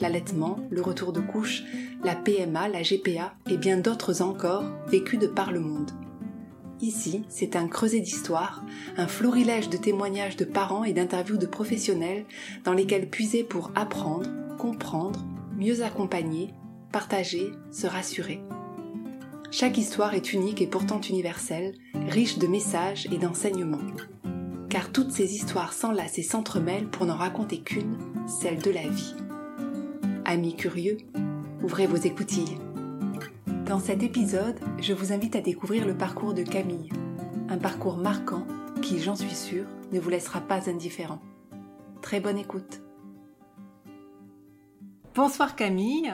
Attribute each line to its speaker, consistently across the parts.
Speaker 1: l'allaitement, le retour de couche, la PMA, la GPA et bien d'autres encore vécus de par le monde. Ici, c'est un creuset d'histoire, un florilège de témoignages de parents et d'interviews de professionnels dans lesquels puiser pour apprendre, comprendre, mieux accompagner, partager, se rassurer. Chaque histoire est unique et pourtant universelle, riche de messages et d'enseignements. Car toutes ces histoires s'enlacent et s'entremêlent pour n'en raconter qu'une, celle de la vie. Amis curieux, ouvrez vos écoutilles. Dans cet épisode, je vous invite à découvrir le parcours de Camille, un parcours marquant qui, j'en suis sûre, ne vous laissera pas indifférent. Très bonne écoute. Bonsoir Camille,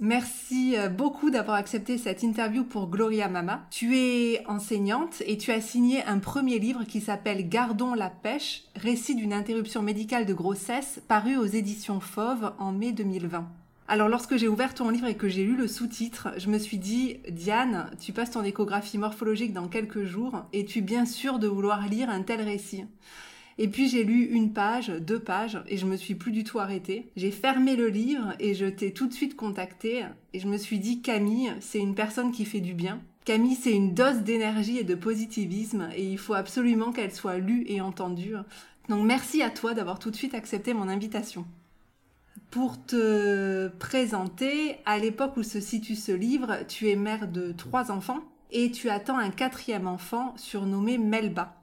Speaker 1: Merci euh, beaucoup d'avoir accepté cette interview pour Gloria Mama. Tu es enseignante et tu as signé un premier livre qui s'appelle Gardons la pêche, récit d'une interruption médicale de grossesse, paru aux éditions Fauve en mai 2020. Alors lorsque j'ai ouvert ton livre et que j'ai lu le sous-titre, je me suis dit, Diane, tu passes ton échographie morphologique dans quelques jours, et tu es bien sûre de vouloir lire un tel récit et puis j'ai lu une page, deux pages, et je me suis plus du tout arrêtée. J'ai fermé le livre et je t'ai tout de suite contacté. Et je me suis dit, Camille, c'est une personne qui fait du bien. Camille, c'est une dose d'énergie et de positivisme, et il faut absolument qu'elle soit lue et entendue. Donc merci à toi d'avoir tout de suite accepté mon invitation. Pour te présenter, à l'époque où se situe ce livre, tu es mère de trois enfants et tu attends un quatrième enfant surnommé Melba.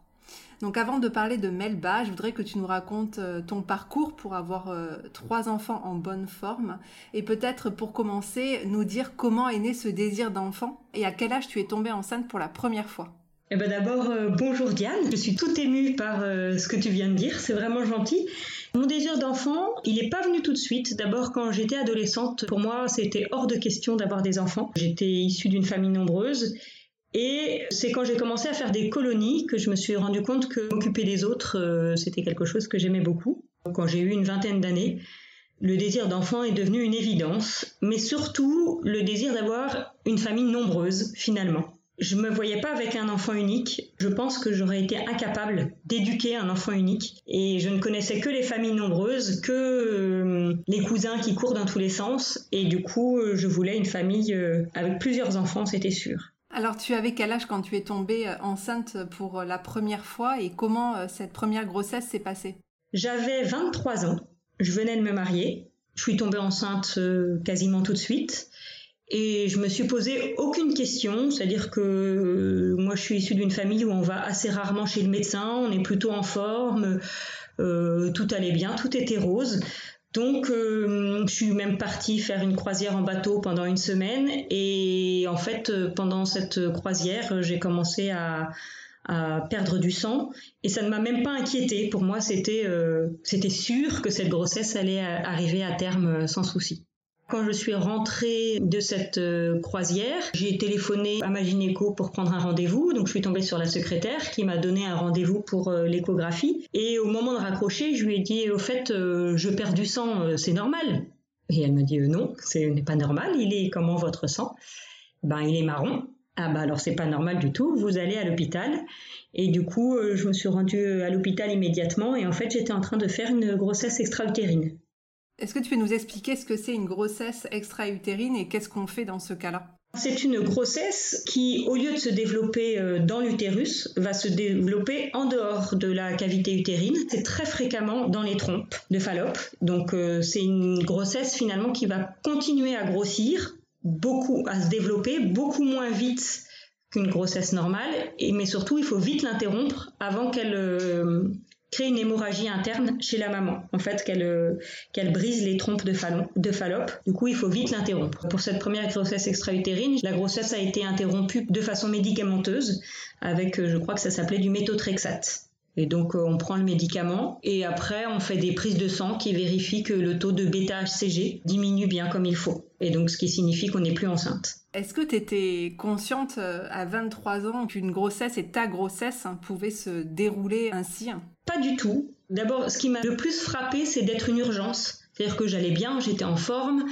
Speaker 1: Donc avant de parler de Melba, je voudrais que tu nous racontes euh, ton parcours pour avoir euh, trois enfants en bonne forme et peut-être pour commencer nous dire comment est né ce désir d'enfant et à quel âge tu es tombée enceinte pour la première fois.
Speaker 2: Eh ben d'abord, euh, bonjour Diane. Je suis toute émue par ce que tu viens de dire. C'est vraiment gentil. Mon désir d'enfant, il n'est pas venu tout de suite. D'abord, quand j'étais adolescente, pour moi, c'était hors de question d'avoir des enfants. J'étais issue d'une famille nombreuse et c'est quand j'ai commencé à faire des colonies que je me suis rendu compte que m'occuper des autres, euh, c'était quelque chose que j'aimais beaucoup. Quand j'ai eu une vingtaine d'années, le désir d'enfant est devenu une évidence, mais surtout le désir d'avoir une famille nombreuse finalement. Je me voyais pas avec un enfant unique. Je pense que j'aurais été incapable d'éduquer un enfant unique. Et je ne connaissais que les familles nombreuses, que euh, les cousins qui courent dans tous les sens. Et du coup, euh, je voulais une famille avec plusieurs enfants, c'était sûr.
Speaker 1: Alors, tu avais quel âge quand tu es tombée euh, enceinte pour euh, la première fois et comment euh, cette première grossesse s'est passée?
Speaker 2: J'avais 23 ans. Je venais de me marier. Je suis tombée enceinte quasiment tout de suite. Et je me suis posé aucune question, c'est-à-dire que moi je suis issue d'une famille où on va assez rarement chez le médecin, on est plutôt en forme, tout allait bien, tout était rose. Donc, euh, je suis même partie faire une croisière en bateau pendant une semaine. Et en fait, euh, pendant cette croisière, j'ai commencé à, perdre du sang. Et ça ne m'a même pas inquiétée. Pour moi, c'était euh, c'était sûr que cette grossesse allait arriver à terme sans souci. Quand je suis rentrée de cette euh, croisière, j'ai téléphoné à ma gynéco pour prendre un rendez-vous. Donc je suis tombée sur la secrétaire qui m'a donné un rendez-vous pour euh, l'échographie. Et au moment de raccrocher, je lui ai dit au fait, euh, je perds du sang, c'est normal. Et elle m'a dit non, ce n'est pas normal. Il est comment votre sang? Ben il est marron. Ah bah alors c'est pas normal du tout. Vous allez à l'hôpital. Et du coup, je me suis rendue à l'hôpital immédiatement. Et en fait, j'étais en train de faire une grossesse extra-utérine.
Speaker 1: Est-ce que tu peux nous expliquer ce que c'est une grossesse extra-utérine et qu'est-ce qu'on fait dans ce cas-là?
Speaker 2: C'est une grossesse qui, au lieu de se développer euh, dans l'utérus, va se développer en dehors de la cavité utérine. C'est très fréquemment dans les trompes de Fallope. Donc euh, c'est une grossesse finalement qui va continuer à grossir, beaucoup à se développer, beaucoup moins vite qu'une grossesse normale. Mais surtout, il faut vite l'interrompre avant qu'elle euh, crée une hémorragie interne chez la maman. En fait, qu'elle euh, brise les trompes de, de Fallope. Du coup, il faut vite l'interrompre. Pour cette première grossesse extra-utérine, la grossesse a été interrompue de façon médicamenteuse avec, euh, je crois que ça s'appelait du méthotrexate. Et donc euh, on prend le médicament et après on fait des prises de sang qui vérifient que le taux de bêta-HCG diminue bien comme il faut. Et donc ce qui signifie qu'on n'est plus enceinte.
Speaker 1: Est-ce que tu étais consciente euh, à 23 ans qu'une grossesse et ta grossesse hein, pouvaient se dérouler ainsi?
Speaker 2: Pas du tout. D'abord, ce qui m'a le plus frappé, c'est d'être une urgence. C'est-à-dire que j'allais bien, j'étais en forme,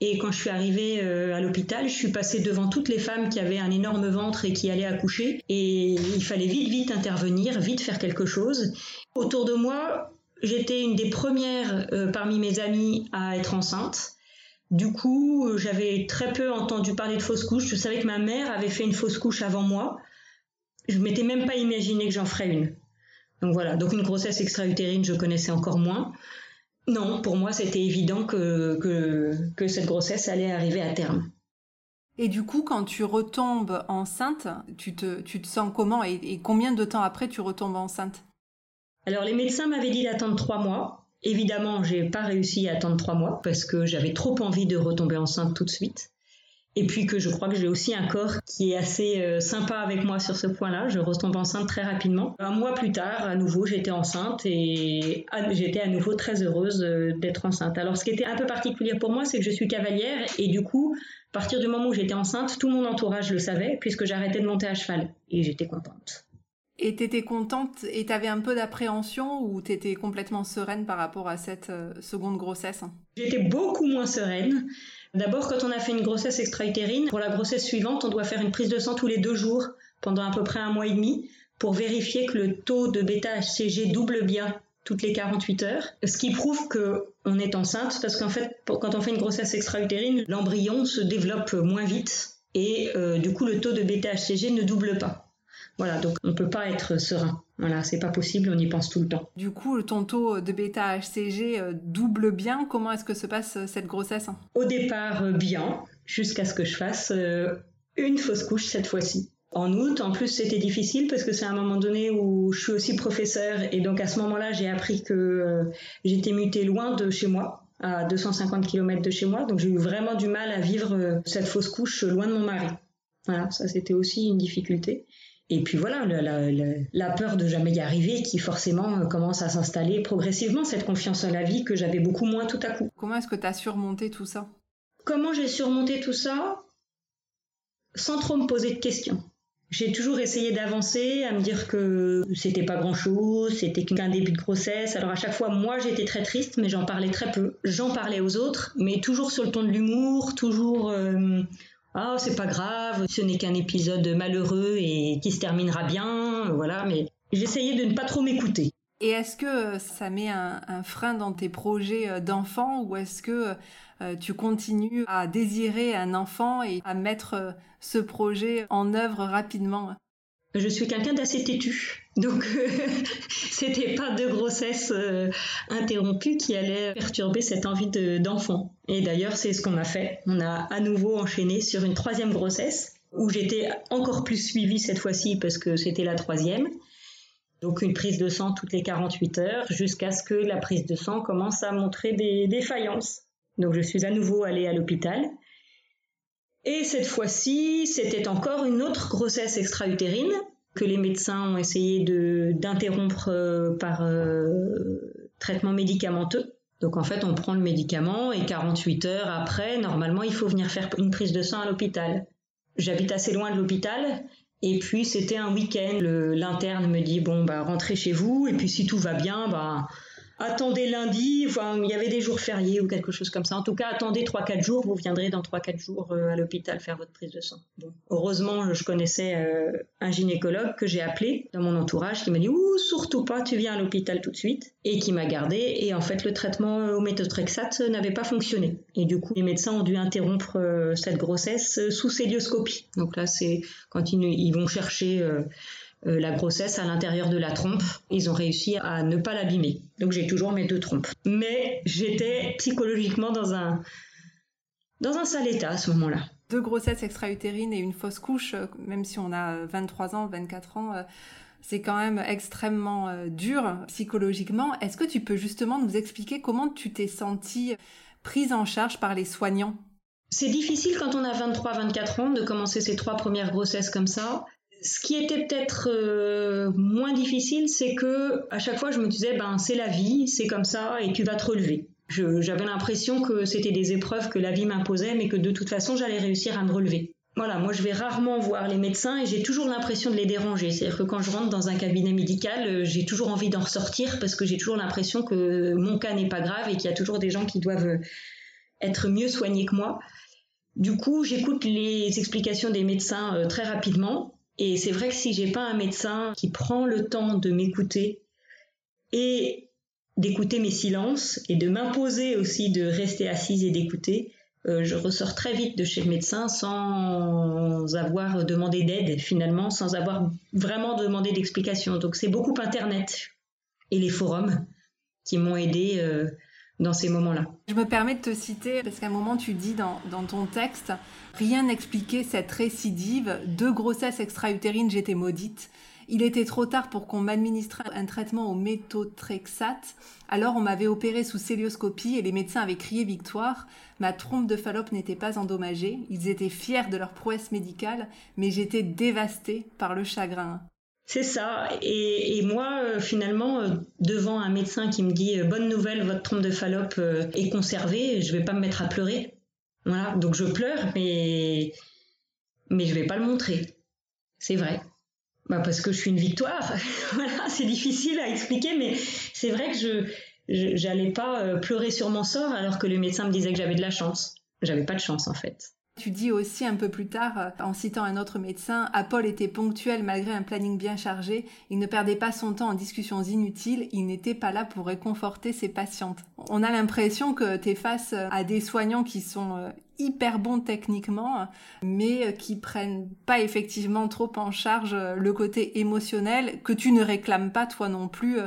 Speaker 2: et quand je suis arrivée euh, à l'hôpital, je suis passée devant toutes les femmes qui avaient un énorme ventre et qui allaient accoucher. Et il fallait vite, vite intervenir, vite faire quelque chose. Autour de moi, j'étais une des premières euh, parmi mes amies à être enceinte. Du coup, euh, j'avais très peu entendu parler de fausse couche. Je savais que ma mère avait fait une fausse couche avant moi. Je m'étais même pas imaginé que j'en ferais une. Donc voilà, donc une grossesse extra-utérine, je connaissais encore moins. Non, pour moi, c'était évident que, que, cette grossesse allait arriver à terme.
Speaker 1: Et du coup, quand tu retombes enceinte, tu te, tu te sens comment et, combien de temps après tu retombes enceinte?
Speaker 2: Alors, les médecins m'avaient dit d'attendre trois mois. Évidemment, j'ai pas réussi à attendre trois mois parce que j'avais trop envie de retomber enceinte tout de suite. Et puis que je crois que j'ai aussi un corps qui est assez euh, sympa avec moi sur ce point-là. Je retombe enceinte très rapidement. Un mois plus tard, à nouveau, j'étais enceinte et j'étais à nouveau très heureuse euh, d'être enceinte. Alors ce qui était un peu particulier pour moi, c'est que je suis cavalière et du coup, à partir du moment où j'étais enceinte, tout mon entourage le savait puisque j'arrêtais de monter à cheval et j'étais contente.
Speaker 1: Et t'étais contente et t'avais un peu d'appréhension ou t'étais complètement sereine par rapport à cette euh, seconde grossesse?
Speaker 2: J'étais beaucoup moins sereine. D'abord, quand on a fait une grossesse extra-utérine, pour la grossesse suivante, on doit faire une prise de sang tous les deux jours pendant à peu près un mois et demi pour vérifier que le taux de bêta-HCG double bien toutes les 48 heures, ce qui prouve que on est enceinte parce qu'en fait, quand on fait une grossesse extra-utérine, l'embryon se développe moins vite et euh, du coup le taux de bêta-HCG ne double pas. Voilà, donc on ne peut pas être serein. Voilà, c'est pas possible, on y pense tout le temps.
Speaker 1: Du coup, ton taux de bêta-HCG euh, double bien. Comment est-ce que se passe euh, cette grossesse
Speaker 2: Au départ, euh, bien, jusqu'à ce que je fasse une fausse couche cette fois-ci. En août, en plus, c'était difficile parce que c'est un moment donné où je suis aussi professeur et donc à ce moment-là, j'ai appris que j'étais mutée loin de chez moi, à 250 km de chez moi. Donc j'ai eu vraiment du mal à vivre cette fausse couche loin de mon mari. Voilà, ça c'était aussi une difficulté. Et puis voilà, la, peur de jamais y arriver qui forcément euh, commence à s'installer progressivement, cette confiance en la vie que j'avais beaucoup moins tout à coup.
Speaker 1: Comment est-ce que tu as surmonté tout ça?
Speaker 2: Comment j'ai surmonté tout ça? Sans trop me poser de questions. J'ai toujours essayé d'avancer, à me dire que c'était pas grand chose, c'était qu'un début de grossesse. Alors à chaque fois, moi j'étais très triste, mais j'en parlais très peu. J'en parlais aux autres, mais toujours sur le ton de l'humour, toujours euh, ah c'est pas grave, ce n'est qu'un épisode malheureux et qui se terminera bien, voilà, mais j'essayais de ne pas trop m'écouter.
Speaker 1: Et est-ce que ça met un, frein dans tes projets euh, d'enfant ou est-ce que euh, tu continues à désirer un enfant et à mettre euh, ce projet en œuvre rapidement?
Speaker 2: Je suis quelqu'un d'assez têtu. Donc, c'était pas de grossesse euh, interrompue qui allait perturber cette envie d'enfant. Et d'ailleurs, c'est ce qu'on a fait. On a à nouveau enchaîné sur une troisième grossesse où j'étais encore plus suivie cette fois-ci parce que c'était la troisième. Donc, une prise de sang toutes les 48 heures jusqu'à ce que la prise de sang commence à montrer des défaillances. Donc, je suis à nouveau allée à l'hôpital et cette fois-ci, c'était encore une autre grossesse extra-utérine que les médecins ont essayé d'interrompre euh, par euh, traitement médicamenteux. Donc en fait, on prend le médicament et 48 heures après, normalement, il faut venir faire une prise de sang à l'hôpital. J'habite assez loin de l'hôpital et puis c'était un week-end. L'interne me dit bon bah rentrez chez vous et puis si tout va bien, bah attendez lundi, enfin, il y avait des jours fériés ou quelque chose comme ça. En tout cas, attendez 3-4 jours, vous viendrez dans 3-4 jours euh, à l'hôpital faire votre prise de sang. Heureusement, je connaissais euh, un gynécologue que j'ai appelé dans mon entourage qui m'a dit Ouh, surtout pas, tu viens à l'hôpital tout de suite, et qui m'a gardé. Et en fait, le traitement au méthotrexate n'avait pas fonctionné. Et du coup, les médecins ont dû interrompre euh, cette grossesse sous célioscopie. Donc là, c'est quand ils, vont chercher euh, la grossesse à l'intérieur de la trompe. Ils ont réussi à ne pas l'abîmer. Donc j'ai toujours mes deux trompes. Mais j'étais psychologiquement dans un, dans un sale état à ce moment-là.
Speaker 1: Deux grossesses extra-utérines et une fausse couche, euh, même si on a 23 ans, 24 ans, euh, c'est quand même extrêmement dur psychologiquement. Est-ce que tu peux justement nous expliquer comment tu t'es sentie prise en charge par les soignants?
Speaker 2: C'est difficile quand on a 23-24 ans de commencer ses trois premières grossesses comme ça ce qui était peut-être euh, moins difficile, c'est que à chaque fois je me disais ben c'est la vie, c'est comme ça et tu vas te relever. J'avais l'impression que c'était des épreuves que la vie m'imposait, mais que de toute façon, j'allais réussir à me relever. Voilà, moi je vais rarement voir les médecins et j'ai toujours l'impression de les déranger. C'est-à-dire que quand je rentre dans un cabinet médical, euh, j'ai toujours envie d'en ressortir parce que j'ai toujours l'impression que mon cas n'est pas grave et qu'il y a toujours des gens qui doivent euh, être mieux soignés que moi. Du coup, j'écoute les explications des médecins très rapidement et c'est vrai que si j'ai pas un médecin qui prend le temps de m'écouter et d'écouter mes silences et de m'imposer aussi de rester assise et d'écouter, euh, je ressors très vite de chez le médecin sans avoir demandé d'aide finalement, sans avoir vraiment demandé d'explication. Donc c'est beaucoup Internet et les forums qui m'ont aidé euh, dans ces moments-là.
Speaker 1: Je me permets de te citer, parce qu'à un moment tu dis dans, ton texte, rien n'expliquait cette récidive, de grossesse extra-utérine, j'étais maudite. Il était trop tard pour qu'on m'administre un traitement au méthotrexate. Alors on m'avait opéré sous célioscopie et les médecins avaient crié victoire. Ma trompe de Fallope n'était pas endommagée. Ils étaient fiers de leur prouesse médicale, mais j'étais dévastée par le chagrin.
Speaker 2: C'est ça. Et, moi, euh, finalement, euh, devant un médecin qui me dit euh, bonne nouvelle, votre trompe de Fallope est conservée, je vais pas me mettre à pleurer. Voilà. Donc je pleure, mais mais je vais pas le montrer. C'est vrai bah parce que je suis une victoire. voilà, c'est difficile à expliquer, mais c'est vrai que je j'allais pas pleurer sur mon sort alors que le médecin me disait que j'avais de la chance. J'avais pas de chance en fait.
Speaker 1: Tu dis aussi un peu plus tard, euh, en citant un autre médecin, Apol était ponctuel malgré un planning bien chargé. Il ne perdait pas son temps en discussions inutiles. Il n'était pas là pour réconforter ses patientes. On a l'impression que tu es face à des soignants qui sont euh, hyper bons techniquement, mais qui prennent pas effectivement trop en charge le côté émotionnel que tu ne réclames pas toi non plus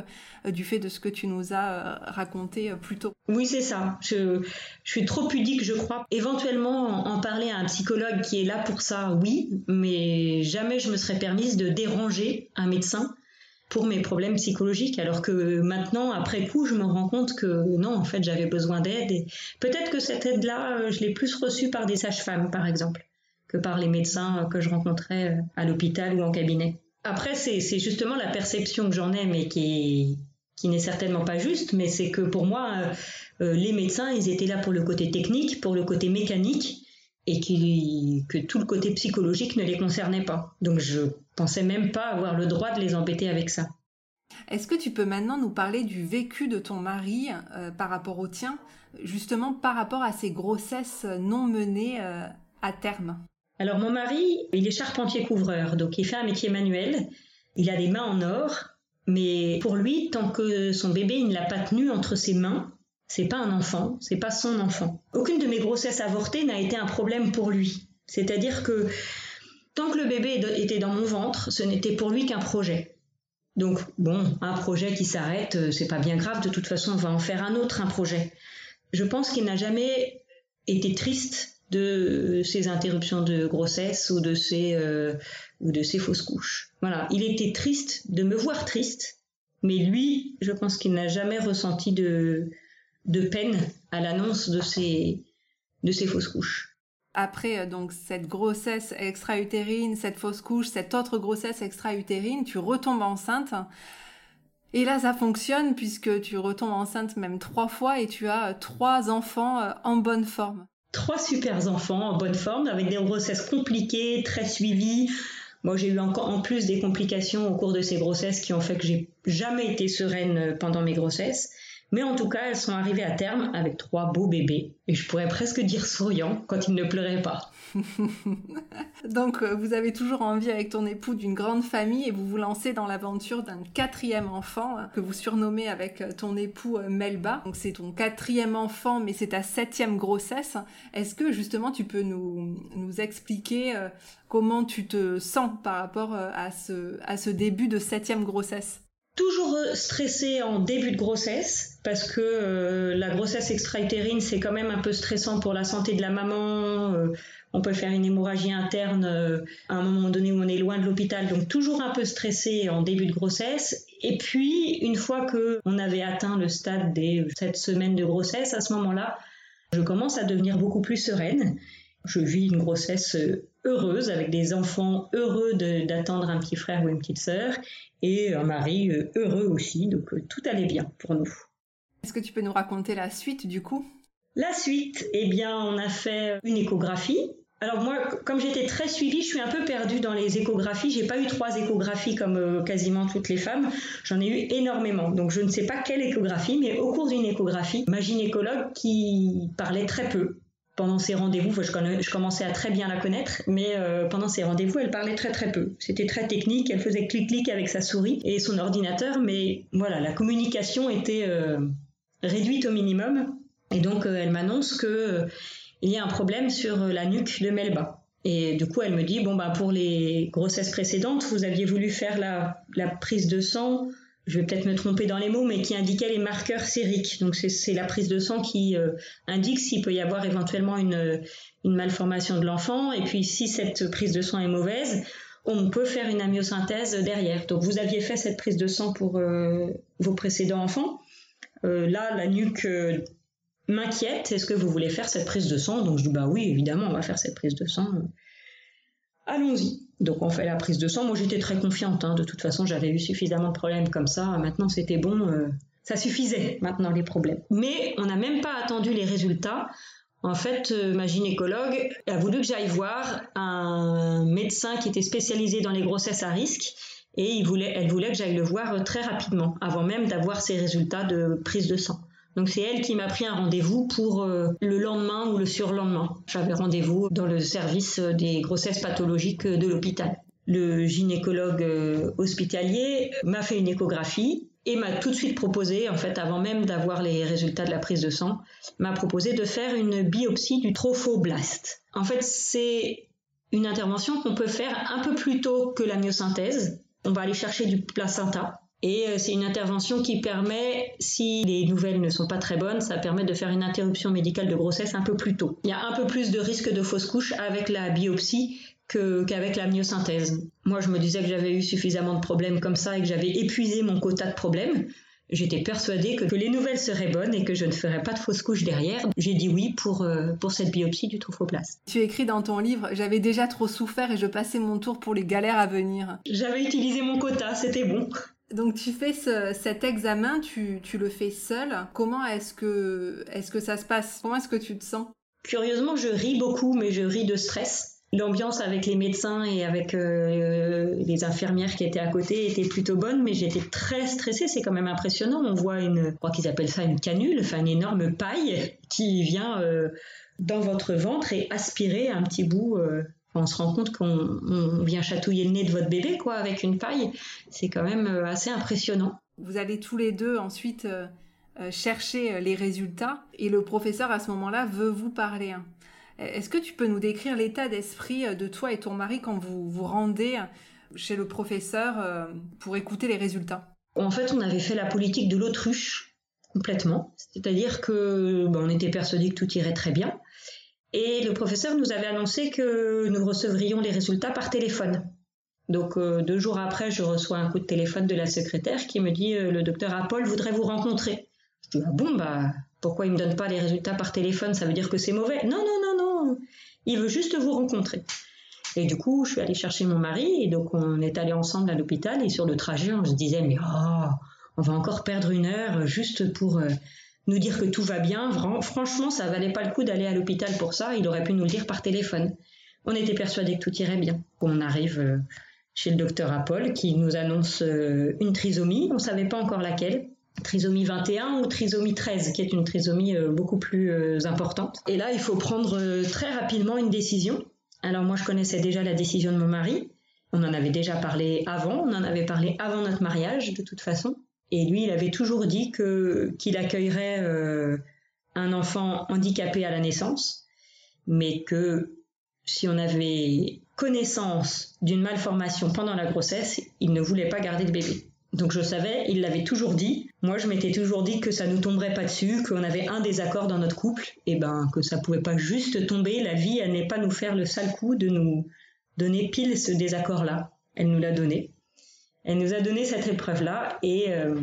Speaker 1: euh, du fait de ce que tu nous as euh, raconté euh, plus tôt.
Speaker 2: Oui, c'est ça. Je, suis trop pudique, je crois. Éventuellement, en parler à un psychologue qui est là pour ça, oui, mais jamais je me serais permise de déranger un médecin pour mes problèmes psychologiques, alors que maintenant, après coup, je me rends compte que non, en fait, j'avais besoin d'aide. Et peut-être que cette aide-là, euh, je l'ai plus reçue par des sages-femmes, par exemple, que par les médecins euh, que je rencontrais euh, à l'hôpital ou en cabinet. Après, c'est justement la perception que j'en ai, mais qui, qui n'est certainement pas juste, mais c'est que pour moi, les médecins, ils étaient là pour le côté technique, pour le côté mécanique, et que tout le côté psychologique ne les concernait pas. Donc je pensais même pas avoir le droit de les embêter avec ça.
Speaker 1: Est-ce que tu peux maintenant nous parler du vécu de ton mari euh, par rapport au tien, justement par rapport à ces grossesses non menées euh, à terme?
Speaker 2: Alors mon mari, il est charpentier couvreur, donc il fait un métier manuel, il a des mains en or, mais pour lui, tant que son bébé ne l'a pas tenu entre ses mains, c'est pas un enfant, c'est pas son enfant. Aucune de mes grossesses avortées n'a été un problème pour lui. C'est-à-dire que Tant que le bébé était dans mon ventre, ce n'était pour lui qu'un projet. Donc bon, un projet qui s'arrête, euh, c'est pas bien grave. De toute façon, on va en faire un autre, un projet. Je pense qu'il n'a jamais été triste de ces interruptions de grossesse ou de ces euh, ou de ces fausses couches. Voilà, il était triste de me voir triste, mais lui, je pense qu'il n'a jamais ressenti de de peine à l'annonce de ces de ces fausses couches
Speaker 1: après euh, donc cette grossesse extra-utérine, cette fausse couche, cette autre grossesse extra-utérine, tu retombes enceinte. Et là, ça fonctionne puisque tu retombes enceinte même trois fois et tu as euh, trois enfants euh, en bonne forme.
Speaker 2: Trois super enfants en bonne forme avec des grossesses compliquées, très suivies. Moi, j'ai eu encore en plus des complications au cours de ces grossesses qui ont fait que j'ai jamais été sereine pendant mes grossesses. Mais en tout cas, elles sont arrivées à terme avec trois beaux bébés, et je pourrais presque dire souriants quand ils ne pleuraient pas.
Speaker 1: Donc, euh, vous avez toujours envie avec ton époux d'une grande famille et vous vous lancez dans l'aventure d'un quatrième enfant hein, que vous surnommez avec euh, ton époux euh, Melba. Donc, c'est ton quatrième enfant, mais c'est ta septième grossesse. Est-ce que justement tu peux nous, expliquer comment tu te sens par rapport à ce début de septième grossesse?
Speaker 2: Toujours stressée en début de grossesse parce que euh, la grossesse extra-utérine c'est quand même un peu stressant pour la santé de la maman. Euh, on peut faire une hémorragie interne euh, à un moment donné où on est loin de l'hôpital, donc toujours un peu stressée en début de grossesse. Et puis une fois que on avait atteint le stade des sept semaines de grossesse, à ce moment-là, je commence à devenir beaucoup plus sereine. Je vis une grossesse heureuse, avec des enfants heureux d'attendre un petit frère ou une petite sœur, et un mari euh, heureux aussi, donc euh, tout allait bien pour nous.
Speaker 1: Est-ce que tu peux nous raconter la suite du coup?
Speaker 2: La suite, eh bien, on a fait une échographie. Alors moi, comme j'étais très suivie, je suis un peu perdue dans les échographies. J'ai pas eu trois échographies comme euh, quasiment toutes les femmes. J'en ai eu énormément. Donc je ne sais pas quelle échographie, mais au cours d'une échographie, ma gynécologue qui parlait très peu, pendant ces rendez-vous, je, commençais à très bien la connaître, mais euh, pendant ces rendez-vous, elle parlait très très peu. C'était très technique, elle faisait clic-clic avec sa souris et son ordinateur, mais voilà, la communication était euh, réduite au minimum. Et donc, euh, elle m'annonce que il y a un problème sur la nuque de Melba. Et du coup, elle me dit bon bah pour les grossesses précédentes, vous aviez voulu faire la prise de sang je vais peut-être me tromper dans les mots, mais qui indiquait les marqueurs sériques. Donc c'est la prise de sang qui euh, indique s'il peut y avoir éventuellement une, une malformation de l'enfant. Et puis si cette prise de sang est mauvaise, on peut faire une amyosynthèse derrière. Donc vous aviez fait cette prise de sang pour euh, vos précédents enfants. Euh, là, la nuque m'inquiète. Est-ce que vous voulez faire cette prise de sang? Donc je dis bah oui, évidemment, on va faire cette prise de sang. Allons-y. Donc on fait la prise de sang. Moi j'étais très confiante. Hein. De toute façon j'avais eu suffisamment de problèmes comme ça. Maintenant c'était bon. Euh, ça suffisait maintenant les problèmes. Mais on n'a même pas attendu les résultats. En fait, euh, ma gynécologue a voulu que j'aille voir un médecin qui était spécialisé dans les grossesses à risque et il voulait, elle voulait que j'aille le voir très rapidement, avant même d'avoir ses résultats de prise de sang. Donc c'est elle qui m'a pris un rendez-vous pour euh, le lendemain ou le surlendemain. J'avais rendez-vous dans le service des grossesses pathologiques de l'hôpital. Le gynécologue euh, hospitalier m'a fait une échographie et m'a tout de suite proposé, en fait, avant même d'avoir les résultats de la prise de sang, m'a proposé de faire une biopsie du trophoblaste. En fait, c'est une intervention qu'on peut faire un peu plus tôt que la myosynthèse. On va aller chercher du placenta et euh, c'est une intervention qui permet, si les nouvelles ne sont pas très bonnes, ça permet de faire une interruption médicale de grossesse un peu plus tôt. Il y a un peu plus de risque de fausse couche avec la biopsie qu'avec la myosynthèse. Moi, je me disais que j'avais eu suffisamment de problèmes comme ça et que j'avais épuisé mon quota de problèmes. J'étais persuadée que, les nouvelles seraient bonnes et que je ne ferais pas de fausse couche derrière. J'ai dit oui pour, euh, pour cette biopsie du trophoplasme.
Speaker 1: Tu écris dans ton livre J'avais déjà trop souffert et je passais mon tour pour les galères à venir.
Speaker 2: J'avais utilisé mon quota, c'était bon.
Speaker 1: Donc tu fais cet examen, tu, le fais seul. Comment est-ce que, est que ça se passe? Comment est-ce que tu te sens?
Speaker 2: Curieusement, je ris beaucoup, mais je ris de stress. L'ambiance avec les médecins et avec euh, les infirmières qui étaient à côté était plutôt bonne, mais j'étais très stressée. C'est quand même impressionnant. On voit une, je crois qu'ils appellent ça une canule, enfin une énorme paille qui vient euh, dans votre ventre et aspirer un petit bout euh, on se rend compte qu'on vient chatouiller le nez de votre bébé quoi avec une paille. C'est quand même euh, assez impressionnant.
Speaker 1: Vous allez tous les deux ensuite euh, euh, chercher les résultats et le professeur à ce moment-là veut vous parler. Hein. Est-ce que tu peux nous décrire l'état d'esprit de toi et ton mari quand vous vous rendez chez le professeur pour écouter les résultats?
Speaker 2: En fait, on avait fait la politique de l'autruche complètement. C'est-à-dire que ben, on était persuadé que tout irait très bien. Et le professeur nous avait annoncé que nous recevrions les résultats par téléphone. Donc euh, deux jours après, je reçois un coup de téléphone de la secrétaire qui me dit euh, le docteur Apple voudrait vous rencontrer. Je dis ah bon bah pourquoi il me donne pas les résultats par téléphone? Ça veut dire que c'est mauvais Non non non non, il veut juste vous rencontrer. Et du coup, je suis allée chercher mon mari et donc on est allé ensemble à l'hôpital et sur le trajet, on se disait mais oh, on va encore perdre une heure juste pour euh, nous dire que tout va bien. Franchement, ça valait pas le coup d'aller à l'hôpital pour ça. Il aurait pu nous le dire par téléphone. On était persuadés que tout irait bien. On arrive euh, chez le docteur Apple qui nous annonce euh, une trisomie. On savait pas encore laquelle. Trisomie 21 ou trisomie 13, qui est une trisomie euh, beaucoup plus importante. Et là, il faut prendre très rapidement une décision. Alors moi, je connaissais déjà la décision de mon mari. On en avait déjà parlé avant. On en avait parlé avant notre mariage, de toute façon. Et lui, il avait toujours dit que qu'il accueillerait euh, un enfant handicapé à la naissance, mais que si on avait connaissance d'une malformation pendant la grossesse, il ne voulait pas garder de bébé. Donc je savais, il l'avait toujours dit. Moi, je m'étais toujours dit que ça nous tomberait pas dessus, qu'on avait un désaccord dans notre couple, et ben que ça pouvait pas juste tomber. La vie, elle n'est pas nous faire le sale coup de nous donner pile ce désaccord-là. Elle nous l'a donné. Elle nous a donné cette épreuve-là et, euh,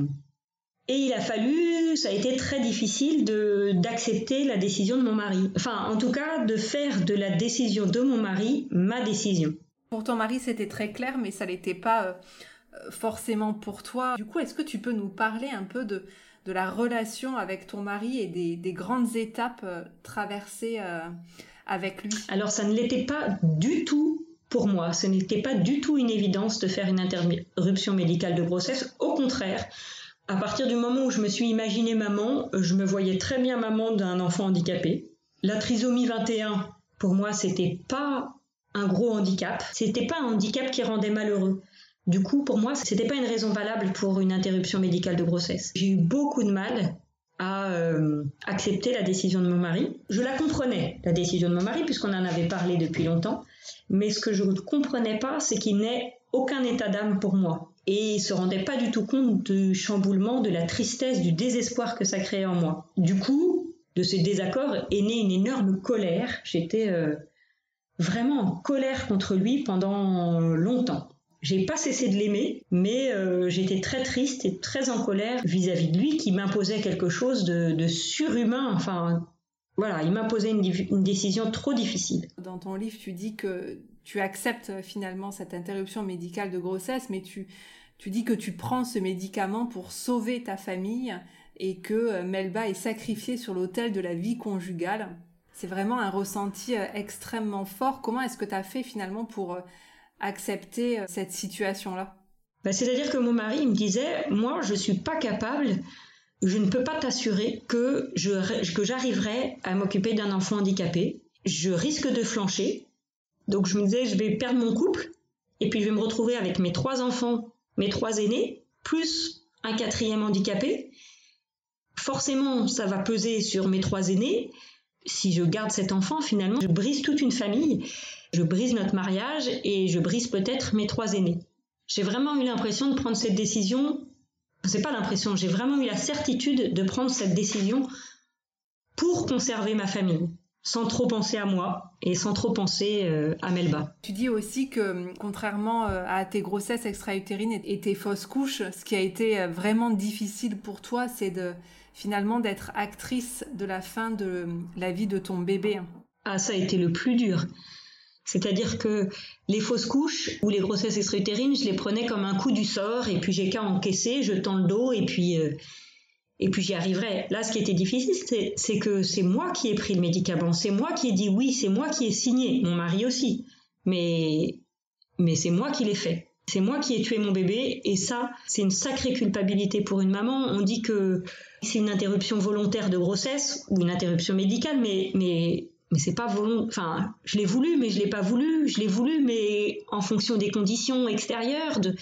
Speaker 2: et il a fallu, ça a été très difficile de, d'accepter la décision de mon mari. Enfin, en tout cas, de faire de la décision de mon mari ma décision.
Speaker 1: Pour ton mari, c'était très clair, mais ça n'était pas euh, forcément pour toi. Du coup, est-ce que tu peux nous parler un peu de, de la relation avec ton mari et des, grandes étapes traversées avec lui?
Speaker 2: Alors ça ne l'était pas du tout pour moi. Ce n'était pas du tout une évidence de faire une interruption médicale de grossesse. Au contraire, à partir du moment où je me suis imaginée maman, je me voyais très bien maman d'un enfant handicapé. La trisomie 21, pour moi, c'était pas un gros handicap. C'était pas un handicap qui rendait malheureux. Du coup, pour moi, c'était pas une raison valable pour une interruption médicale de grossesse. J'ai eu beaucoup de mal à euh, accepter la décision de mon mari. Je la comprenais, la décision de mon mari, puisqu'on en avait parlé depuis longtemps. Mais ce que je ne comprenais pas, c'est qu'il n'ait aucun état d'âme pour moi. Et il se rendait pas du tout compte du chamboulement, de la tristesse, du désespoir que ça créait en moi. Du coup, de ce désaccord est née une énorme colère. J'étais euh, vraiment en colère contre lui pendant longtemps. J'ai pas cessé de l'aimer, mais euh, j'étais très triste et très en colère vis-à-vis de lui qui m'imposait quelque chose de, surhumain. Enfin, voilà, il m'imposait une, une décision trop difficile.
Speaker 1: Dans ton livre, tu dis que tu acceptes finalement cette interruption médicale de grossesse, mais tu, tu dis que tu prends ce médicament pour sauver ta famille et que euh, Melba est sacrifiée sur l'autel de la vie conjugale. C'est vraiment un ressenti euh, extrêmement fort. Comment est-ce que tu as fait finalement pour accepter euh, cette situation-là?
Speaker 2: Bah, C'est-à-dire que mon mari me disait, moi, je ne suis pas capable, je ne peux pas t'assurer que, j'arriverai à m'occuper d'un enfant handicapé. Je risque de flancher. Donc je me disais, je vais perdre mon couple, et puis je vais me retrouver avec mes trois enfants, mes trois aînés, plus un quatrième handicapé. Forcément, ça va peser sur mes trois aînés. Si je garde cet enfant, finalement, je brise toute une famille je brise notre mariage et je brise peut-être mes trois aînés. J'ai vraiment eu l'impression de prendre cette décision. C'est pas l'impression, j'ai vraiment eu la certitude de prendre cette décision pour conserver ma famille, sans trop penser à moi et sans trop penser euh, à Melba.
Speaker 1: Tu dis aussi que contrairement euh, à tes grossesses extra-utérines et tes fausses couches, ce qui a été euh, vraiment difficile pour toi, c'est de finalement d'être actrice de la fin de la vie de ton bébé.
Speaker 2: Ah, ça a été le plus dur. C'est-à-dire que les fausses couches ou les grossesses extra-utérines, je les prenais comme un coup du sort et puis j'ai qu'à encaisser, je tends le dos et puis euh, et puis j'y arriverai. Là, ce qui était difficile, c'est que c'est moi qui ai pris le médicament, c'est moi qui ai dit oui, c'est moi qui ai signé, mon mari aussi. Mais mais c'est moi qui l'ai fait. C'est moi qui ai tué mon bébé et ça, c'est une sacrée culpabilité pour une maman. On dit que c'est une interruption volontaire de grossesse ou une interruption médicale, mais mais mais c'est pas volontaire. Enfin, je l'ai voulu, mais je l'ai pas voulu. Je l'ai voulu, mais en fonction des conditions extérieures. De...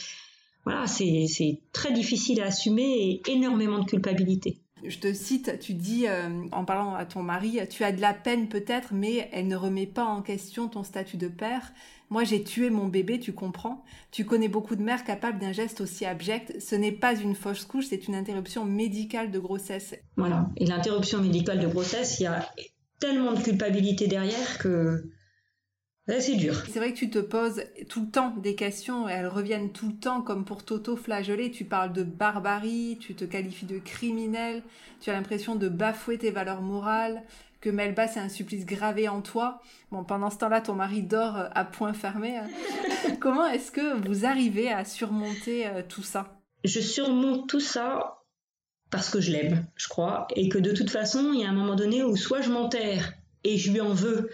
Speaker 2: Voilà, c'est très difficile à assumer et énormément de culpabilité.
Speaker 1: Je te cite, tu dis euh, en parlant à ton mari, tu as de la peine peut-être, mais elle ne remet pas en question ton statut de père. Moi, j'ai tué mon bébé, tu comprends Tu connais beaucoup de mères capables d'un geste aussi abject. Ce n'est pas une fausse couche, c'est une interruption médicale de grossesse.
Speaker 2: Voilà. Et l'interruption médicale de grossesse, il y a tellement de culpabilité derrière que c'est dur.
Speaker 1: C'est vrai que tu te poses tout le temps des questions et elles reviennent tout le temps comme pour t'auto-flageller. Tu parles de barbarie, tu te qualifies de criminel, tu as l'impression de bafouer tes valeurs morales, que Melba c'est un supplice gravé en toi. Bon, pendant ce temps-là, ton mari dort à point fermé. Comment est-ce que vous arrivez à surmonter euh, tout ça?
Speaker 2: Je surmonte tout ça parce que je l'aime, je crois, et que de toute façon, il y a un moment donné où soit je m'enterre et je lui en veux,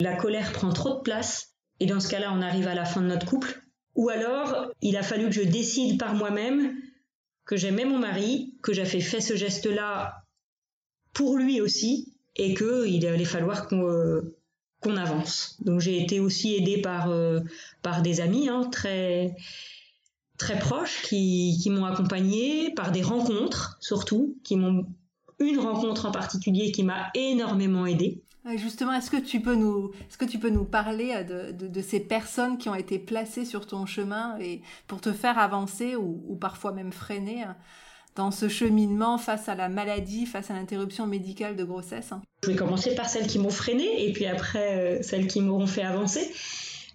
Speaker 2: la colère prend trop de place, et dans ce cas-là, on arrive à la fin de notre couple, ou alors il a fallu que je décide par moi-même que j'aimais mon mari, que j'avais fait ce geste-là pour lui aussi, et qu'il allait falloir qu'on avance. Donc j'ai été aussi aidée par, euh, des amis hein, très très proches qui, qui m'ont accompagnée par des rencontres surtout, qui m'ont une rencontre en particulier qui m'a énormément aidée.
Speaker 1: Justement, est-ce que tu peux nous, est-ce que tu peux nous parler de, de, de, ces personnes qui ont été placées sur ton chemin et pour te faire avancer ou, ou parfois même freiner hein, dans ce cheminement face à la maladie, face à l'interruption médicale de grossesse hein?
Speaker 2: Je vais commencer par celles qui m'ont freiné et puis après euh, celles qui m'auront fait avancer.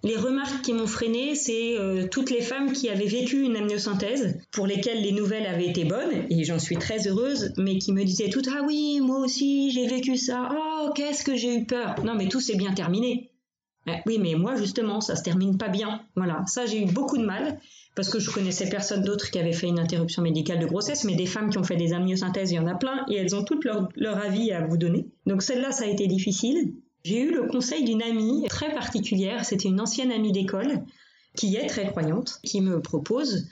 Speaker 2: Les remarques qui m'ont freiné, c'est euh, toutes les femmes qui avaient vécu une amniosynthèse, pour lesquelles les nouvelles avaient été bonnes, et j'en suis très heureuse, mais qui me disaient toutes Ah oui, moi aussi, j'ai vécu ça, oh, qu'est-ce que j'ai eu peur Non, mais tout s'est bien terminé. oui, mais moi justement, ça se termine pas bien. Voilà, ça j'ai eu beaucoup de mal parce que je connaissais personne d'autre qui avait fait une interruption médicale de grossesse, mais des femmes qui ont fait des amniosynthèses, il y en a plein, et elles ont toutes leur, leur avis à vous donner. Donc celle-là, ça a été difficile. J'ai eu le conseil d'une amie très particulière, c'était une ancienne amie d'école, qui est très croyante, qui me propose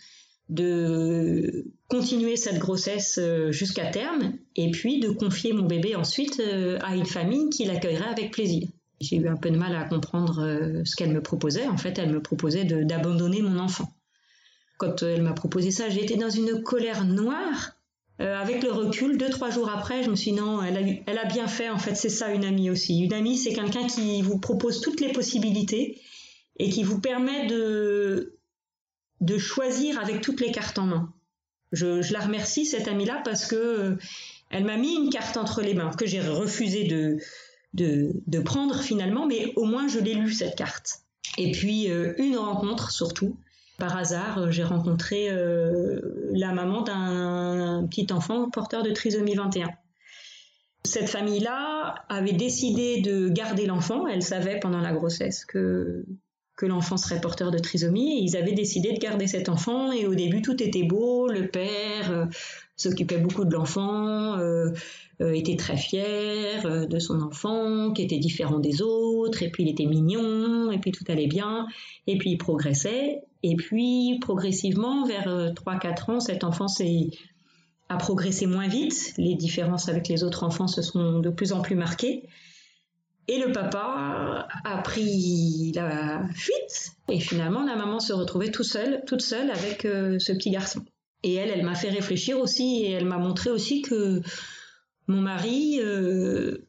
Speaker 2: de continuer cette grossesse euh, jusqu'à terme et puis de confier mon bébé ensuite euh, à une famille qui l'accueillerait avec plaisir. J'ai eu un peu de mal à comprendre euh, ce qu'elle me proposait. En fait, elle me proposait d'abandonner mon enfant. Quand elle m'a proposé ça, j'ai été dans une colère noire. Avec le recul, deux, trois jours après, je me suis dit non, elle a, elle a bien fait. En fait, c'est ça une amie aussi. Une amie, c'est quelqu'un qui vous propose toutes les possibilités et qui vous permet de, de choisir avec toutes les cartes en main. Je, la remercie, cette amie-là, parce que euh, elle m'a mis une carte entre les mains que j'ai refusé de, de, prendre finalement, mais au moins je l'ai lu, cette carte. Et puis, euh, une rencontre surtout. Par hasard, euh, j'ai rencontré la maman d'un petit enfant porteur de trisomie 21. Cette famille-là avait décidé de garder l'enfant. Elle savait pendant la grossesse que l'enfant serait porteur de trisomie. Et ils avaient décidé de garder cet enfant et au début tout était beau. Le père euh, s'occupait beaucoup de l'enfant, euh, euh, était très fier de son enfant qui était différent des autres et puis il était mignon et puis tout allait bien et puis il progressait. Et puis progressivement vers 3-4 ans cet enfant a progressé moins vite. Les différences avec les autres enfants se sont de plus en plus marquées. Et le papa a pris la fuite et finalement la maman se retrouvait tout seule, toute seule avec euh, ce petit garçon. Et elle, elle m'a fait réfléchir aussi et elle m'a montré aussi que mon mari, euh,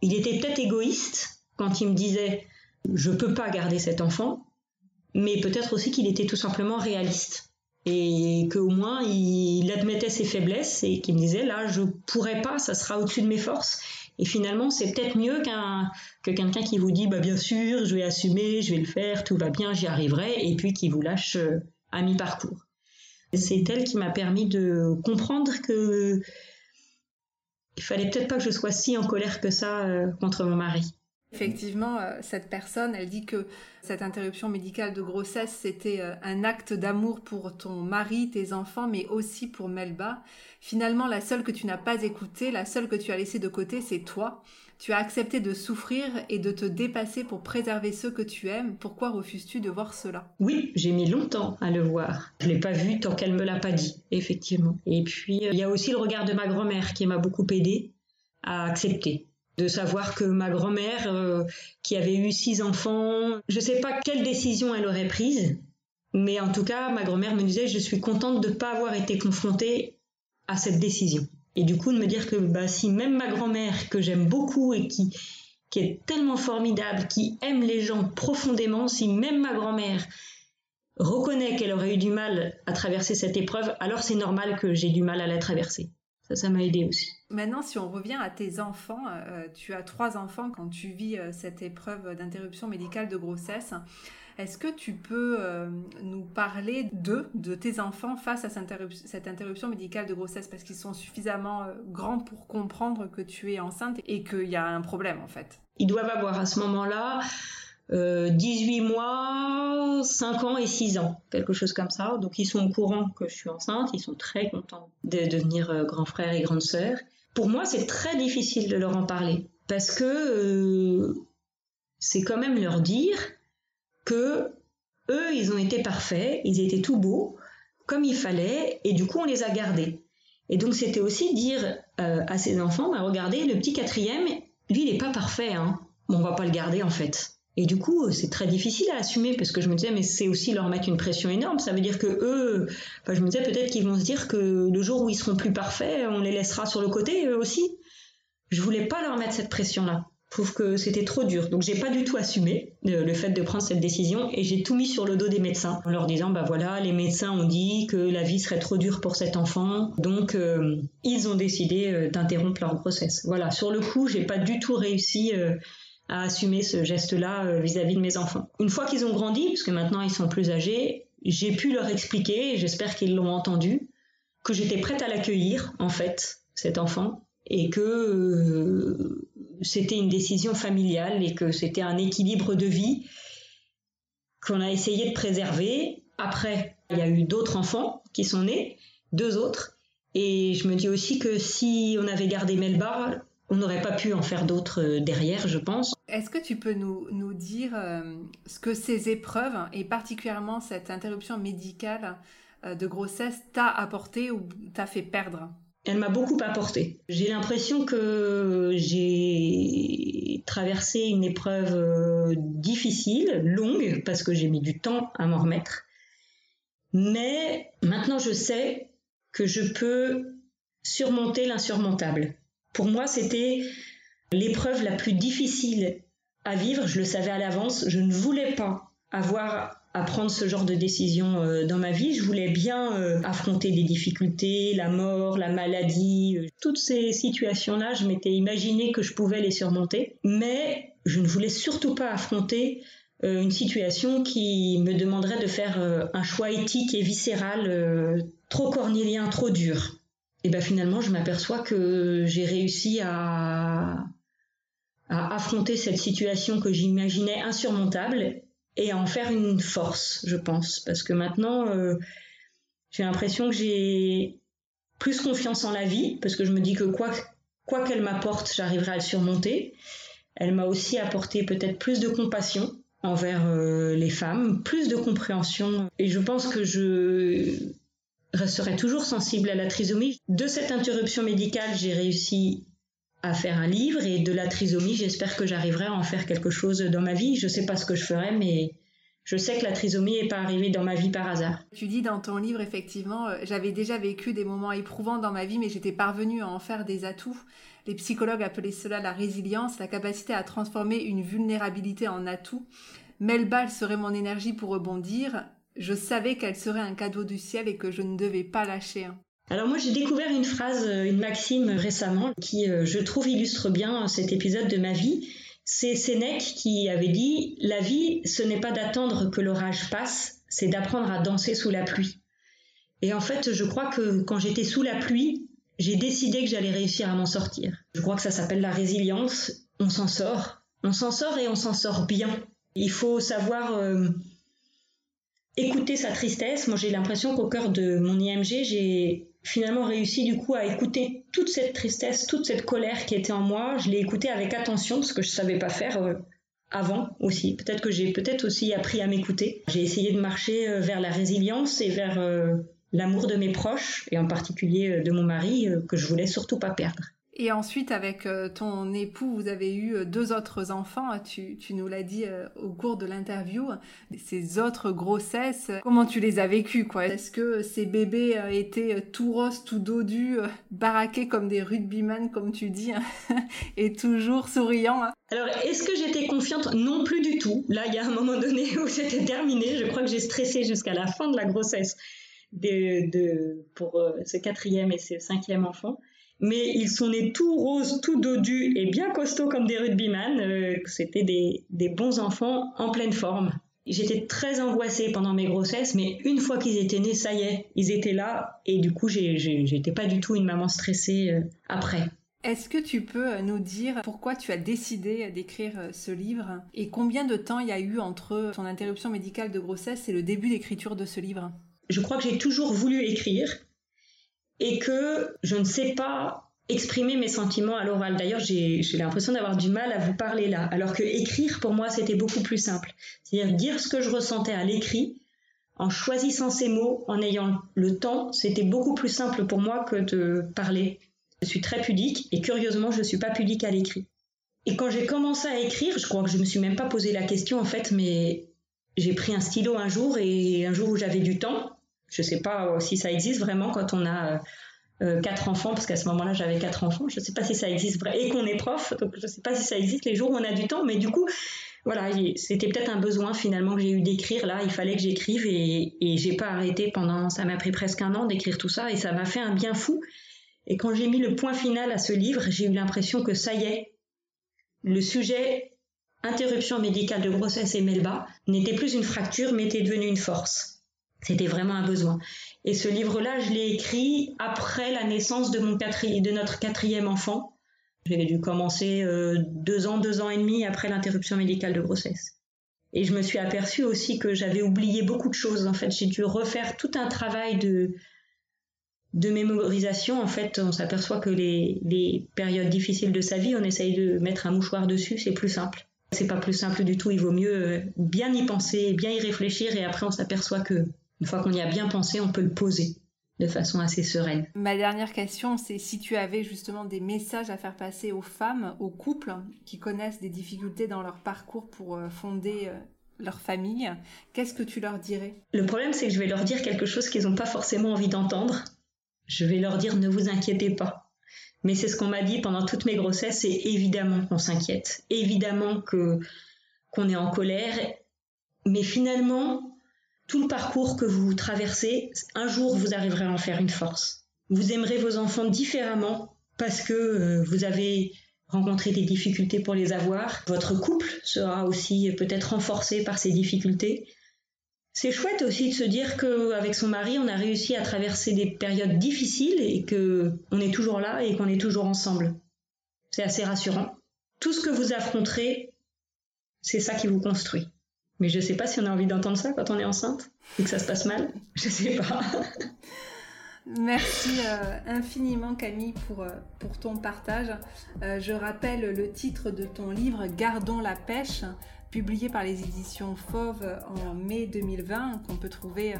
Speaker 2: il était peut-être égoïste quand il me disait je peux pas garder cet enfant, mais peut-être aussi qu'il était tout simplement réaliste et qu'au moins il admettait ses faiblesses et qu'il me disait là je pourrais pas, ça sera au-dessus de mes forces et finalement, c'est peut-être mieux qu'un que quelqu'un qui vous dit bah bien sûr, je vais assumer, je vais le faire, tout va bien, j'y arriverai, et puis qui vous lâche euh, à mi-parcours. C'est elle qui m'a permis de comprendre que il fallait peut-être pas que je sois si en colère que ça euh, contre mon mari.
Speaker 1: Effectivement, euh, cette personne, elle dit que cette interruption médicale de grossesse, c'était euh, un acte d'amour pour ton mari, tes enfants, mais aussi pour Melba. Finalement, la seule que tu n'as pas écoutée, la seule que tu as laissée de côté, c'est toi. Tu as accepté de souffrir et de te dépasser pour préserver ceux que tu aimes. Pourquoi refuses-tu de voir cela?
Speaker 2: Oui, j'ai mis longtemps à le voir. Je l'ai pas vu tant qu'elle me l'a pas dit, effectivement. Et puis, euh, il y a aussi le regard de ma grand-mère qui m'a beaucoup aidé à accepter de savoir que ma grand-mère, euh, qui avait eu six enfants, je ne sais pas quelle décision elle aurait prise, mais en tout cas, ma grand-mère me disait, je suis contente de ne pas avoir été confrontée à cette décision. Et du coup, de me dire que bah, si même ma grand-mère, que j'aime beaucoup et qui, qui est tellement formidable, qui aime les gens profondément, si même ma grand-mère reconnaît qu'elle aurait eu du mal à traverser cette épreuve, alors c'est normal que j'ai du mal à la traverser. Ça, ça m'a aidé aussi.
Speaker 1: Maintenant, si on revient à tes enfants, euh, tu as trois enfants quand tu vis euh, cette épreuve d'interruption médicale de grossesse. Est-ce que tu peux euh, nous parler d'eux, de tes enfants face à cette interruption médicale de grossesse? Parce qu'ils sont suffisamment grands pour comprendre que tu es enceinte et qu'il y a un problème en fait.
Speaker 2: Ils doivent avoir à ce moment-là 18 euh, mois, 5 ans et 6 ans, quelque chose comme ça. Donc ils sont au courant que je suis enceinte, ils sont très contents de devenir euh, grands frères et grandes sœurs. Pour moi, c'est très difficile de leur en parler parce que euh, c'est quand même leur dire que eux, ils ont été parfaits, ils étaient tout beaux, comme il fallait, et du coup, on les a gardés. Et donc, c'était aussi dire à ces enfants, bah, regardez, le petit quatrième, lui, il n'est pas parfait, hein. Bon, on va pas le garder en fait. Et du coup, c'est très difficile à assumer parce que je me disais, mais c'est aussi leur mettre une pression énorme. Ça veut dire que eux, enfin, je me disais peut-être qu'ils vont se dire que le jour où ils seront plus parfaits, on les laissera sur le côté eux aussi. Je voulais pas leur mettre cette pression-là. Je trouve que c'était trop dur. Donc j'ai pas du tout assumé euh, le fait de prendre cette décision et j'ai tout mis sur le dos des médecins en leur disant bah voilà les médecins ont dit que la vie serait trop dure pour cet enfant donc euh, ils ont décidé euh, d'interrompre leur grossesse. Voilà sur le coup j'ai pas du tout réussi à assumer ce geste-là vis-à-vis de mes enfants. Une fois qu'ils ont grandi, puisque maintenant ils sont plus âgés, j'ai pu leur expliquer, et j'espère qu'ils l'ont entendu, que j'étais prête à l'accueillir, en fait, cet enfant, et que c'était une décision familiale et que c'était un équilibre de vie qu'on a essayé de préserver. Après, il y a eu d'autres enfants qui sont nés, deux autres. Et je me dis aussi que si on avait gardé Melba, on n'aurait pas pu en faire d'autres euh, derrière, je pense.
Speaker 1: Est-ce que tu peux nous, dire euh, ce que ces épreuves, et particulièrement cette interruption médicale euh, de grossesse, t'a apporté ou t'a fait perdre?
Speaker 2: Elle m'a beaucoup apporté. J'ai l'impression que j'ai traversé une épreuve difficile, longue, parce que j'ai mis du temps à m'en remettre. Mais maintenant, je sais que je peux surmonter l'insurmontable. Pour moi, c'était l'épreuve la plus difficile à vivre. Je le savais à l'avance. Je ne voulais pas avoir à prendre ce genre de décision euh, dans ma vie. Je voulais bien euh, affronter des difficultés, la mort, la maladie, euh, toutes ces situations-là, je m'étais imaginé que je pouvais les surmonter, mais je ne voulais surtout pas affronter une situation qui me demanderait de faire un choix éthique et viscéral trop cornélien, trop dur. Et ben finalement, je m'aperçois que j'ai réussi à, à affronter cette situation que j'imaginais insurmontable et en faire une force, je pense. Parce que maintenant, euh, j'ai l'impression que j'ai plus confiance en la vie, parce que je me dis que quoi quoi qu'elle m'apporte, j'arriverai à le surmonter. Elle m'a aussi apporté peut-être plus de compassion envers euh, les femmes, plus de compréhension. Et je pense que je resterai toujours sensible à la trisomie. De cette interruption médicale, j'ai réussi à faire un livre et de la trisomie, j'espère que j'arriverai à en faire quelque chose dans ma vie. Je ne sais pas ce que je ferai, mais je sais que la trisomie n'est pas arrivée dans ma vie par hasard.
Speaker 1: Tu dis dans ton livre, effectivement, euh, j'avais déjà vécu des moments éprouvants dans ma vie, mais j'étais parvenue à en faire des atouts. Les psychologues appelaient cela la résilience, la capacité à transformer une vulnérabilité en atout. Melba serait mon énergie pour rebondir. Je savais qu'elle serait un cadeau du ciel et que je ne devais pas lâcher.
Speaker 2: Alors moi j'ai découvert une phrase, euh, une maxime récemment qui euh, je trouve illustre bien cet épisode de ma vie. C'est Sénèque qui avait dit ⁇ La vie ce n'est pas d'attendre que l'orage passe, c'est d'apprendre à danser sous la pluie ⁇ Et en fait je crois que quand j'étais sous la pluie, j'ai décidé que j'allais réussir à m'en sortir. Je crois que ça s'appelle la résilience, on s'en sort, on s'en sort et on s'en sort bien. Il faut savoir... Euh, écouter sa tristesse. Moi, j'ai l'impression qu'au cœur de mon IMG, j'ai finalement réussi du coup à écouter toute cette tristesse, toute cette colère qui était en moi. Je l'ai écoutée avec attention, ce que je savais pas faire euh, avant aussi. Peut-être que j'ai peut-être aussi appris à m'écouter. J'ai essayé de marcher euh, vers la résilience et vers euh, l'amour de mes proches et en particulier de mon mari que je voulais surtout pas perdre.
Speaker 1: Et ensuite, avec euh, ton époux, vous avez eu euh, deux autres enfants. Tu, tu nous l'as dit euh, au cours de l'interview. Ces autres grossesses, comment tu les as vécues quoi? Est-ce que ces bébés étaient tout roses, tout dodus, baraqués comme des rugbyman, comme tu dis, et toujours souriants hein?
Speaker 2: Alors, est-ce que j'étais confiante? Non plus du tout. Là, il y a un moment donné où c'était terminé. Je crois que j'ai stressé jusqu'à la fin de la grossesse de pour ce quatrième et ce cinquième enfant mais ils sont nés tout roses, tout dodus et bien costauds comme des rugbyman. Euh, C'était des, des, bons enfants en pleine forme. J'étais très angoissée pendant mes grossesses, mais une fois qu'ils étaient nés, ça y est, ils étaient là. Et du coup, j'étais pas du tout une maman stressée euh, après.
Speaker 1: Est-ce que tu peux euh, nous dire pourquoi tu as décidé d'écrire euh, ce livre et combien de temps il y a eu entre ton interruption médicale de grossesse et le début d'écriture de ce livre?
Speaker 2: Je crois que j'ai toujours voulu écrire et que je ne sais pas exprimer mes sentiments à l'oral. D'ailleurs, j'ai l'impression d'avoir du mal à vous parler là, alors que écrire pour moi c'était beaucoup plus simple. C'est-à-dire dire ce que je ressentais à l'écrit, en choisissant ces mots, en ayant le temps, c'était beaucoup plus simple pour moi que de parler. Je suis très pudique et curieusement, je ne suis pas pudique à l'écrit. Et quand j'ai commencé à écrire, je crois que je me suis même pas posé la question en fait, mais j'ai pris un stylo un jour et un jour où j'avais du temps, je ne sais pas euh, si ça existe vraiment quand on a euh, euh, quatre enfants, parce qu'à ce moment-là, j'avais quatre enfants. Je ne sais pas si ça existe et qu'on est prof, donc je ne sais pas si ça existe les jours où on a du temps, mais du coup, voilà, c'était peut-être un besoin finalement que j'ai eu d'écrire là. Il fallait que j'écrive et, et j'ai pas arrêté pendant. Ça m'a pris presque un an d'écrire tout ça et ça m'a fait un bien fou. Et quand j'ai mis le point final à ce livre, j'ai eu l'impression que ça y est, le sujet interruption médicale de grossesse et Melba n'était plus une fracture, mais était devenu une force. C'était vraiment un besoin. Et ce livre-là, je l'ai écrit après la naissance de, mon de notre quatrième enfant. J'avais dû commencer euh, deux ans, deux ans et demi après l'interruption médicale de grossesse. Et je me suis aperçue aussi que j'avais oublié beaucoup de choses. En fait, j'ai dû refaire tout un travail de, de mémorisation. En fait, on s'aperçoit que les, les périodes difficiles de sa vie, on essaye de mettre un mouchoir dessus, c'est plus simple. C'est pas plus simple du tout. Il vaut mieux bien y penser, bien y réfléchir, et après on s'aperçoit que une fois qu'on y a bien pensé, on peut le poser de façon assez sereine.
Speaker 1: Ma dernière question, c'est si tu avais justement des messages à faire passer aux femmes, aux couples qui connaissent des difficultés dans leur parcours pour euh, fonder euh, leur famille, qu'est-ce que tu leur dirais?
Speaker 2: Le problème, c'est que je vais leur dire quelque chose qu'ils n'ont pas forcément envie d'entendre. Je vais leur dire ne vous inquiétez pas. Mais c'est ce qu'on m'a dit pendant toutes mes grossesses, c'est évidemment qu'on s'inquiète, évidemment que qu'on est en colère, mais finalement, tout le parcours que vous traversez, un jour vous arriverez à en faire une force. Vous aimerez vos enfants différemment parce que euh, vous avez rencontré des difficultés pour les avoir. Votre couple sera aussi peut-être renforcé par ces difficultés. C'est chouette aussi de se dire qu'avec son mari, on a réussi à traverser des périodes difficiles et que on est toujours là et qu'on est toujours ensemble. C'est assez rassurant. Tout ce que vous affronterez, c'est ça qui vous construit. Mais je sais pas si on a envie d'entendre ça quand on est enceinte et que ça se passe mal. Je sais pas.
Speaker 1: Merci euh, infiniment Camille pour, euh, pour ton partage. Euh, je rappelle le titre de ton livre Gardons la pêche, publié par les éditions Fauve en mai 2020, qu'on peut trouver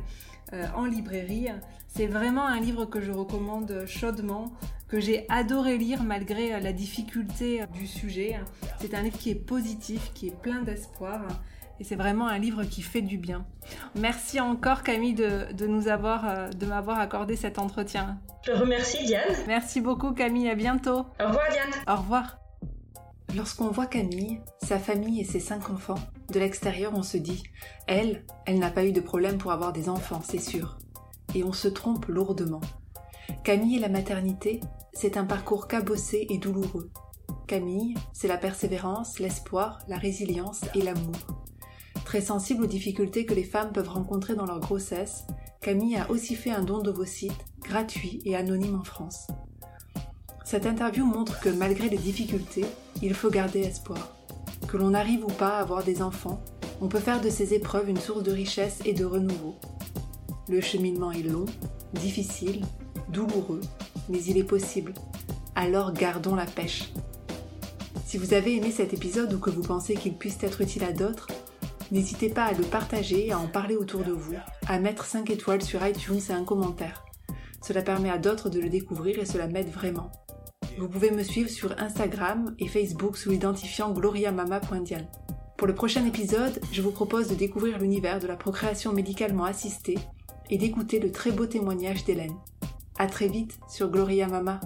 Speaker 1: en librairie. C'est vraiment un livre que je recommande chaudement, que j'ai adoré lire malgré la difficulté du sujet. C'est un livre qui est positif, qui est plein d'espoir et c'est vraiment un livre qui fait du bien. Merci encore Camille de, nous avoir, euh, de m'avoir accordé cet entretien.
Speaker 2: Je remercie Diane.
Speaker 1: Merci beaucoup Camille, à bientôt.
Speaker 2: Au revoir Diane.
Speaker 1: Au revoir. Lorsqu'on voit Camille, sa famille et ses cinq enfants, de l'extérieur on se dit, elle, elle n'a pas eu de problème pour avoir des enfants, c'est sûr. Et on se trompe lourdement. Camille et la maternité, c'est un parcours cabossé et douloureux. Camille, c'est la persévérance, l'espoir, la résilience et l'amour. Très sensible aux difficultés que les femmes peuvent rencontrer dans leur grossesse, Camille a aussi fait un don d'ovocytes, gratuit et anonyme en France. Cette interview montre que malgré les difficultés, il faut garder espoir. Que l'on arrive ou pas à avoir des enfants, on peut faire de ces épreuves une source de richesse et de renouveau. Le cheminement est long, difficile, douloureux, mais il est possible. Alors gardons la pêche. Si vous avez aimé cet épisode ou que vous pensez qu'il puisse être utile à d'autres, N'hésitez pas à le partager, à en parler autour de vous, à mettre 5 étoiles sur iTunes et un commentaire. Cela permet à d'autres de le découvrir et cela m'aide vraiment. Vous pouvez me suivre sur Instagram et Facebook sous l'identifiant gloriamama.diane. Pour le prochain épisode, je vous propose de découvrir l'univers de la procréation médicalement assistée et d'écouter le très beau témoignage d'Hélène. À très vite sur Gloria Mama.